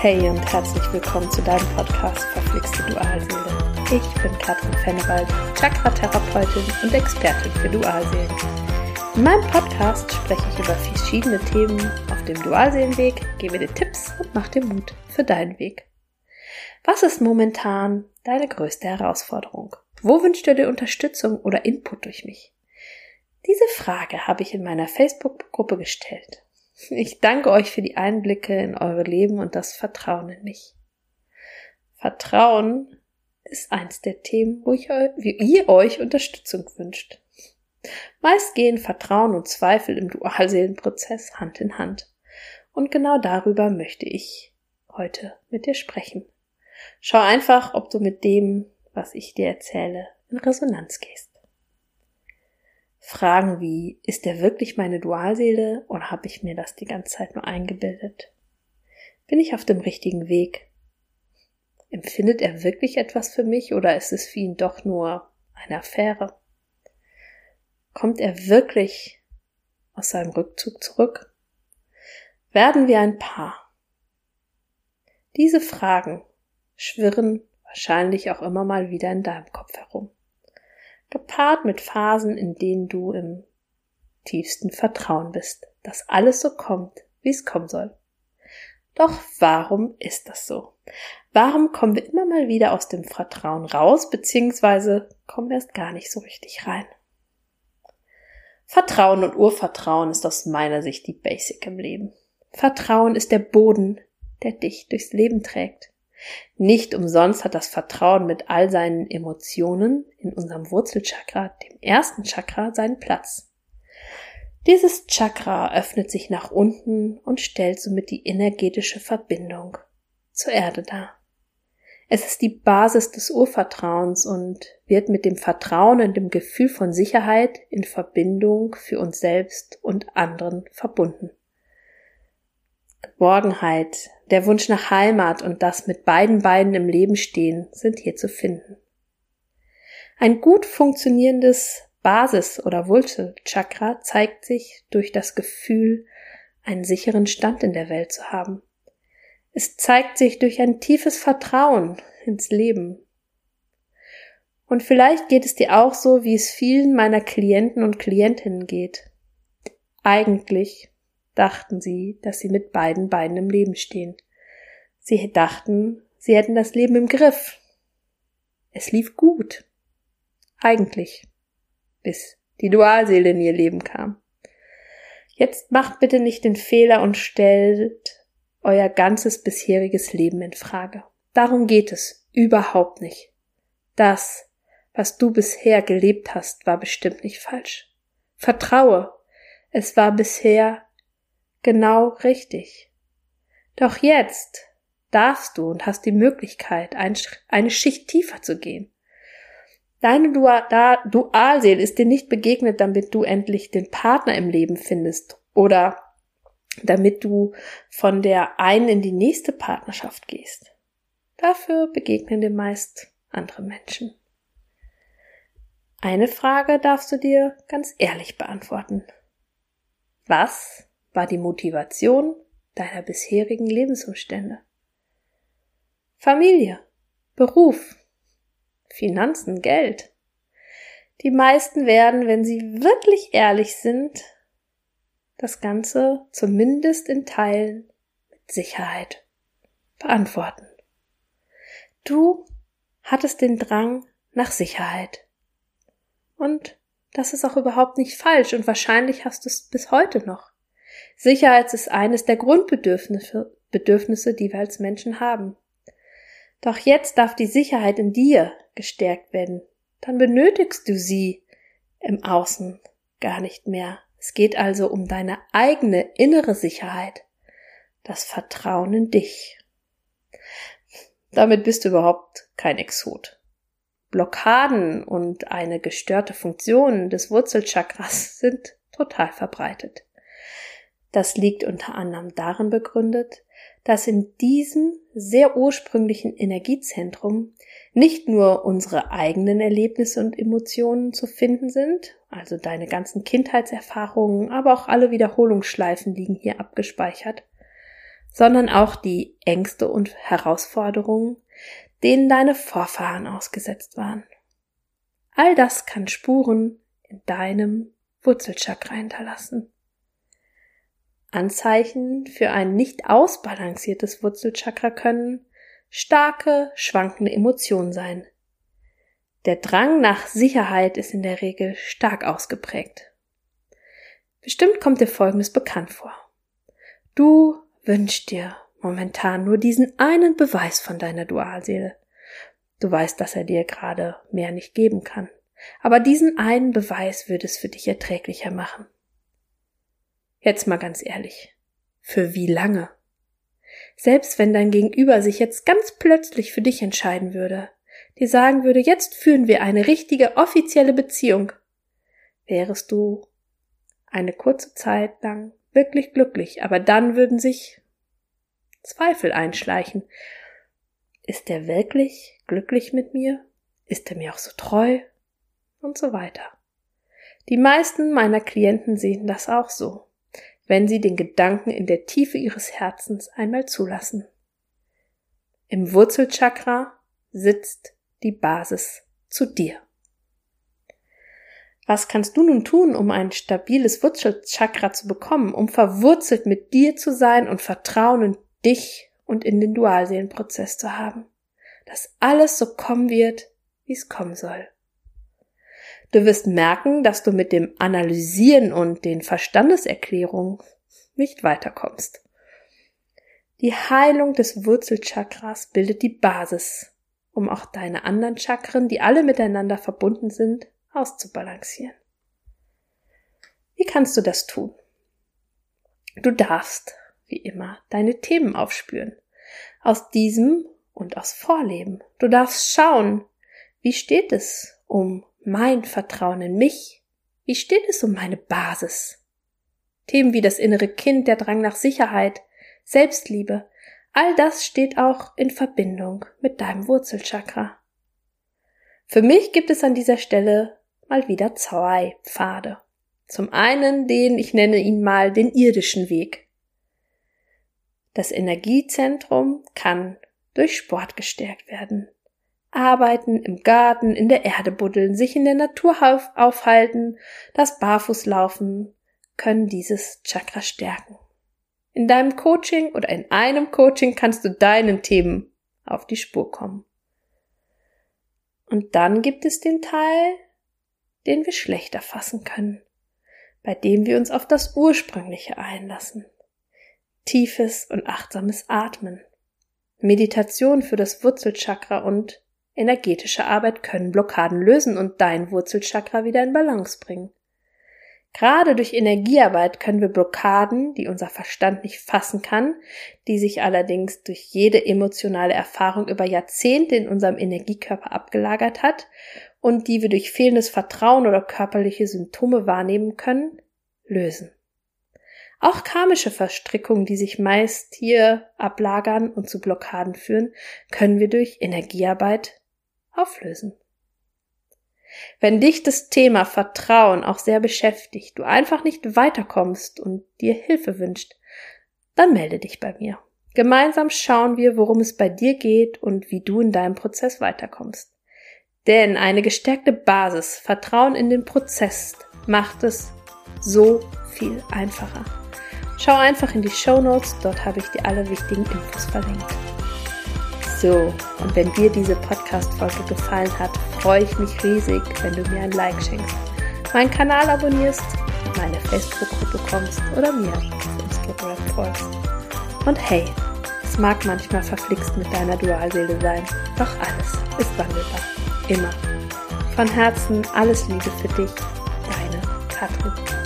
Hey und herzlich willkommen zu deinem Podcast Verflixte Dualseele. Ich bin Katrin Fennewald, Chakra-Therapeutin und Expertin für Dualseelen. In meinem Podcast spreche ich über verschiedene Themen auf dem Dualseelenweg, gebe dir Tipps und mache dir Mut für deinen Weg. Was ist momentan deine größte Herausforderung? Wo wünschst du dir Unterstützung oder Input durch mich? Diese Frage habe ich in meiner Facebook-Gruppe gestellt ich danke euch für die Einblicke in eure Leben und das Vertrauen in mich. Vertrauen ist eins der Themen, wo ich, wie ihr euch Unterstützung wünscht. Meist gehen Vertrauen und Zweifel im Dualseelenprozess Hand in Hand. Und genau darüber möchte ich heute mit dir sprechen. Schau einfach, ob du mit dem, was ich dir erzähle, in Resonanz gehst. Fragen wie, ist er wirklich meine Dualseele oder habe ich mir das die ganze Zeit nur eingebildet? Bin ich auf dem richtigen Weg? Empfindet er wirklich etwas für mich oder ist es für ihn doch nur eine Affäre? Kommt er wirklich aus seinem Rückzug zurück? Werden wir ein Paar? Diese Fragen schwirren wahrscheinlich auch immer mal wieder in deinem Kopf herum gepaart mit Phasen, in denen du im tiefsten Vertrauen bist, dass alles so kommt, wie es kommen soll. Doch warum ist das so? Warum kommen wir immer mal wieder aus dem Vertrauen raus, beziehungsweise kommen wir erst gar nicht so richtig rein? Vertrauen und Urvertrauen ist aus meiner Sicht die Basic im Leben. Vertrauen ist der Boden, der dich durchs Leben trägt. Nicht umsonst hat das Vertrauen mit all seinen Emotionen in unserem Wurzelchakra, dem ersten Chakra, seinen Platz. Dieses Chakra öffnet sich nach unten und stellt somit die energetische Verbindung zur Erde dar. Es ist die Basis des Urvertrauens und wird mit dem Vertrauen und dem Gefühl von Sicherheit in Verbindung für uns selbst und anderen verbunden. Geborgenheit, der Wunsch nach Heimat und das mit beiden Beinen im Leben stehen sind hier zu finden. Ein gut funktionierendes Basis- oder Wurzelchakra zeigt sich durch das Gefühl, einen sicheren Stand in der Welt zu haben. Es zeigt sich durch ein tiefes Vertrauen ins Leben. Und vielleicht geht es dir auch so, wie es vielen meiner Klienten und Klientinnen geht. Eigentlich dachten sie, dass sie mit beiden Beinen im Leben stehen. Sie dachten, sie hätten das Leben im Griff. Es lief gut. Eigentlich. Bis die Dualseele in ihr Leben kam. Jetzt macht bitte nicht den Fehler und stellt euer ganzes bisheriges Leben in Frage. Darum geht es überhaupt nicht. Das, was du bisher gelebt hast, war bestimmt nicht falsch. Vertraue, es war bisher genau richtig. Doch jetzt darfst du und hast die Möglichkeit, eine Schicht tiefer zu gehen. Deine Dualseele ist dir nicht begegnet, damit du endlich den Partner im Leben findest oder damit du von der einen in die nächste Partnerschaft gehst. Dafür begegnen dir meist andere Menschen. Eine Frage darfst du dir ganz ehrlich beantworten. Was war die Motivation deiner bisherigen Lebensumstände. Familie, Beruf, Finanzen, Geld. Die meisten werden, wenn sie wirklich ehrlich sind, das Ganze zumindest in Teilen mit Sicherheit beantworten. Du hattest den Drang nach Sicherheit. Und das ist auch überhaupt nicht falsch und wahrscheinlich hast du es bis heute noch. Sicherheit ist eines der Grundbedürfnisse, Bedürfnisse, die wir als Menschen haben. Doch jetzt darf die Sicherheit in dir gestärkt werden. Dann benötigst du sie im Außen gar nicht mehr. Es geht also um deine eigene innere Sicherheit, das Vertrauen in dich. Damit bist du überhaupt kein Exot. Blockaden und eine gestörte Funktion des Wurzelchakras sind total verbreitet. Das liegt unter anderem darin begründet, dass in diesem sehr ursprünglichen Energiezentrum nicht nur unsere eigenen Erlebnisse und Emotionen zu finden sind, also deine ganzen Kindheitserfahrungen, aber auch alle Wiederholungsschleifen liegen hier abgespeichert, sondern auch die Ängste und Herausforderungen, denen deine Vorfahren ausgesetzt waren. All das kann Spuren in deinem Wurzelchakra hinterlassen. Anzeichen für ein nicht ausbalanciertes Wurzelchakra können starke, schwankende Emotionen sein. Der Drang nach Sicherheit ist in der Regel stark ausgeprägt. Bestimmt kommt dir Folgendes bekannt vor. Du wünschst dir momentan nur diesen einen Beweis von deiner Dualseele. Du weißt, dass er dir gerade mehr nicht geben kann. Aber diesen einen Beweis würde es für dich erträglicher machen. Jetzt mal ganz ehrlich. Für wie lange? Selbst wenn dein Gegenüber sich jetzt ganz plötzlich für dich entscheiden würde, dir sagen würde, jetzt führen wir eine richtige offizielle Beziehung, wärest du eine kurze Zeit lang wirklich glücklich, aber dann würden sich Zweifel einschleichen. Ist er wirklich glücklich mit mir? Ist er mir auch so treu? Und so weiter. Die meisten meiner Klienten sehen das auch so wenn sie den Gedanken in der Tiefe ihres Herzens einmal zulassen. Im Wurzelchakra sitzt die Basis zu dir. Was kannst du nun tun, um ein stabiles Wurzelchakra zu bekommen, um verwurzelt mit dir zu sein und Vertrauen in dich und in den Dualseelenprozess zu haben? Dass alles so kommen wird, wie es kommen soll. Du wirst merken, dass du mit dem Analysieren und den Verstandeserklärungen nicht weiterkommst. Die Heilung des Wurzelchakras bildet die Basis, um auch deine anderen Chakren, die alle miteinander verbunden sind, auszubalancieren. Wie kannst du das tun? Du darfst, wie immer, deine Themen aufspüren. Aus diesem und aus Vorleben. Du darfst schauen, wie steht es um mein Vertrauen in mich? Wie steht es um meine Basis? Themen wie das innere Kind, der Drang nach Sicherheit, Selbstliebe, all das steht auch in Verbindung mit deinem Wurzelchakra. Für mich gibt es an dieser Stelle mal wieder zwei Pfade. Zum einen den, ich nenne ihn mal den irdischen Weg. Das Energiezentrum kann durch Sport gestärkt werden arbeiten, im Garten, in der Erde buddeln, sich in der Natur aufhalten, das Barfußlaufen können dieses Chakra stärken. In deinem Coaching oder in einem Coaching kannst du deinen Themen auf die Spur kommen. Und dann gibt es den Teil, den wir schlechter fassen können, bei dem wir uns auf das Ursprüngliche einlassen. Tiefes und achtsames Atmen. Meditation für das Wurzelchakra und Energetische Arbeit können Blockaden lösen und dein Wurzelchakra wieder in Balance bringen. Gerade durch Energiearbeit können wir Blockaden, die unser Verstand nicht fassen kann, die sich allerdings durch jede emotionale Erfahrung über Jahrzehnte in unserem Energiekörper abgelagert hat und die wir durch fehlendes Vertrauen oder körperliche Symptome wahrnehmen können, lösen. Auch karmische Verstrickungen, die sich meist hier ablagern und zu Blockaden führen, können wir durch Energiearbeit auflösen. Wenn dich das Thema Vertrauen auch sehr beschäftigt, du einfach nicht weiterkommst und dir Hilfe wünscht, dann melde dich bei mir. Gemeinsam schauen wir, worum es bei dir geht und wie du in deinem Prozess weiterkommst. Denn eine gestärkte Basis, Vertrauen in den Prozess, macht es so viel einfacher. Schau einfach in die Show Notes, dort habe ich dir alle wichtigen Infos verlinkt. So, und wenn dir diese Podcast-Folge gefallen hat, freue ich mich riesig, wenn du mir ein Like schenkst, meinen Kanal abonnierst, meine Facebook-Gruppe kommst oder mir auf Instagram folgst. Und hey, es mag manchmal verflixt mit deiner Dualseele sein, doch alles ist wandelbar. Immer. Von Herzen alles Liebe für dich, deine Katrin.